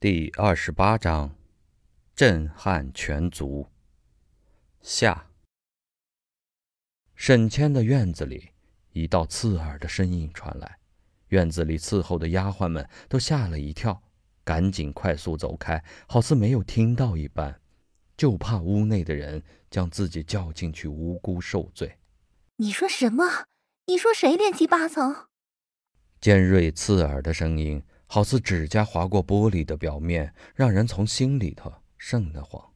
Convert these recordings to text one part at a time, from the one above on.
第二十八章，震撼全族。下。沈谦的院子里，一道刺耳的声音传来，院子里伺候的丫鬟们都吓了一跳，赶紧快速走开，好似没有听到一般，就怕屋内的人将自己叫进去无辜受罪。你说什么？你说谁练七八层？尖锐刺耳的声音。好似指甲划过玻璃的表面，让人从心里头瘆得慌。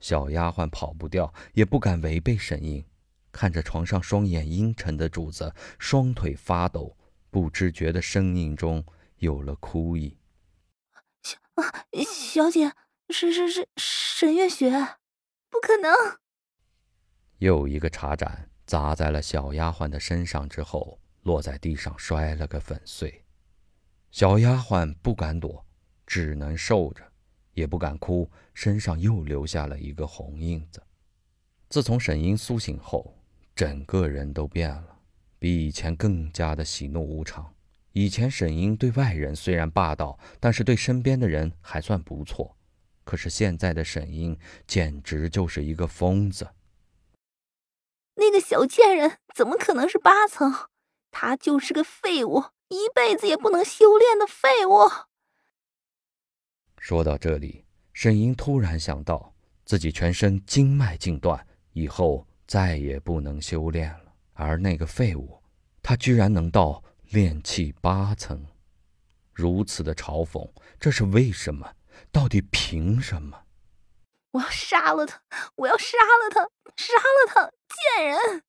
小丫鬟跑不掉，也不敢违背沈英，看着床上双眼阴沉的主子，双腿发抖，不知觉的声音中有了哭意。小啊，小姐，是是是，沈月雪，不可能！又一个茶盏砸在了小丫鬟的身上之后，落在地上，摔了个粉碎。小丫鬟不敢躲，只能受着，也不敢哭，身上又留下了一个红印子。自从沈英苏醒后，整个人都变了，比以前更加的喜怒无常。以前沈英对外人虽然霸道，但是对身边的人还算不错。可是现在的沈英简直就是一个疯子。那个小贱人怎么可能是八层？他就是个废物。一辈子也不能修炼的废物。说到这里，沈莹突然想到，自己全身经脉尽断，以后再也不能修炼了。而那个废物，他居然能到炼气八层，如此的嘲讽，这是为什么？到底凭什么？我要杀了他！我要杀了他！杀了他！贱人！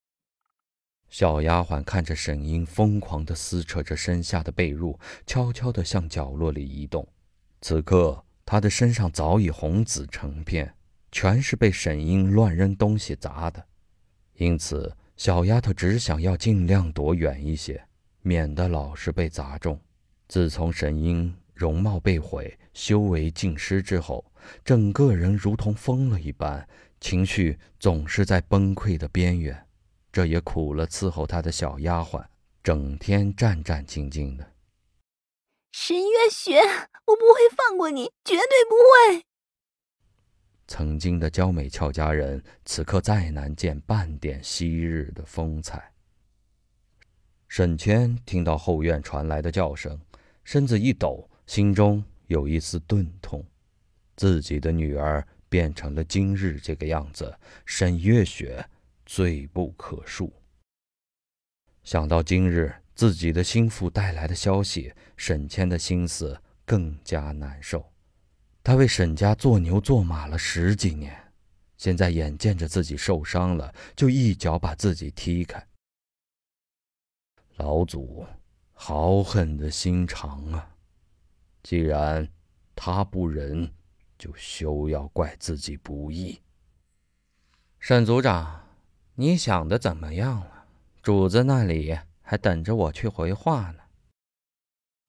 小丫鬟看着沈英疯狂地撕扯着身下的被褥，悄悄地向角落里移动。此刻，她的身上早已红紫成片，全是被沈英乱扔东西砸的。因此，小丫头只想要尽量躲远一些，免得老是被砸中。自从沈英容貌被毁、修为尽失之后，整个人如同疯了一般，情绪总是在崩溃的边缘。这也苦了伺候他的小丫鬟，整天战战兢兢的。沈月雪，我不会放过你，绝对不会。曾经的娇美俏佳人，此刻再难见半点昔日的风采。沈谦听到后院传来的叫声，身子一抖，心中有一丝钝痛。自己的女儿变成了今日这个样子，沈月雪。罪不可恕。想到今日自己的心腹带来的消息，沈谦的心思更加难受。他为沈家做牛做马了十几年，现在眼见着自己受伤了，就一脚把自己踢开。老祖好狠的心肠啊！既然他不仁，就休要怪自己不义。沈族长。你想的怎么样了？主子那里还等着我去回话呢。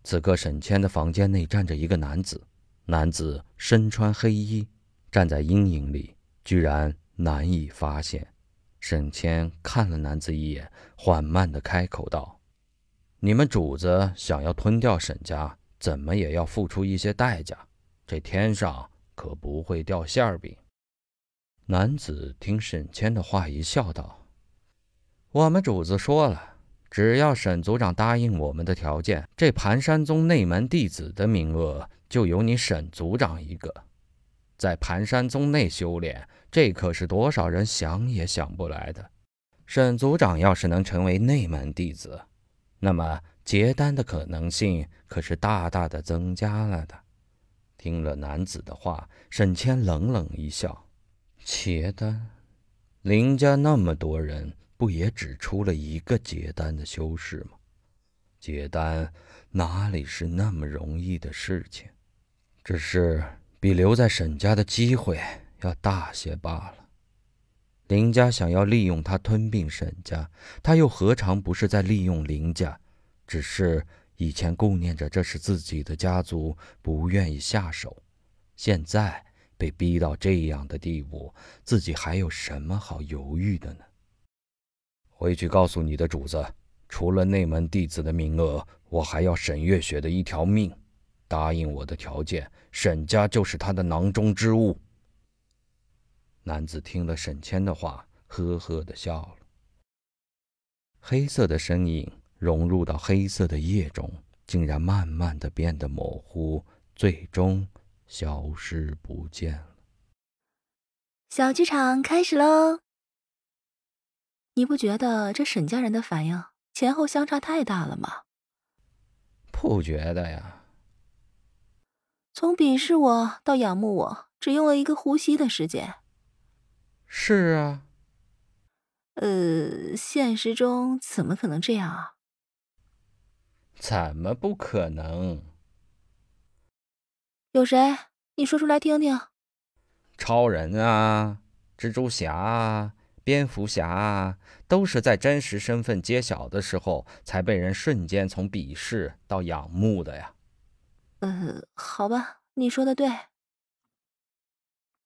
此刻，沈谦的房间内站着一个男子，男子身穿黑衣，站在阴影里，居然难以发现。沈谦看了男子一眼，缓慢的开口道：“你们主子想要吞掉沈家，怎么也要付出一些代价。这天上可不会掉馅儿饼。”男子听沈谦的话，一笑道：“我们主子说了，只要沈族长答应我们的条件，这盘山宗内门弟子的名额就由你沈族长一个。在盘山宗内修炼，这可是多少人想也想不来的。沈族长要是能成为内门弟子，那么结丹的可能性可是大大的增加了的。”听了男子的话，沈谦冷冷一笑。结丹，林家那么多人，不也只出了一个结丹的修士吗？结丹哪里是那么容易的事情？只是比留在沈家的机会要大些罢了。林家想要利用他吞并沈家，他又何尝不是在利用林家？只是以前顾念着这是自己的家族，不愿意下手，现在。被逼到这样的地步，自己还有什么好犹豫的呢？回去告诉你的主子，除了内门弟子的名额，我还要沈月雪的一条命。答应我的条件，沈家就是他的囊中之物。男子听了沈谦的话，呵呵的笑了。黑色的身影融入到黑色的夜中，竟然慢慢的变得模糊，最终消失不见了。小剧场开始喽！你不觉得这沈家人的反应前后相差太大了吗？不觉得呀。从鄙视我到仰慕我，只用了一个呼吸的时间。是啊。呃，现实中怎么可能这样啊？怎么不可能？有谁？你说出来听听。超人啊，蜘蛛侠啊，蝙蝠侠啊，都是在真实身份揭晓的时候，才被人瞬间从鄙视到仰慕的呀。嗯，好吧，你说的对。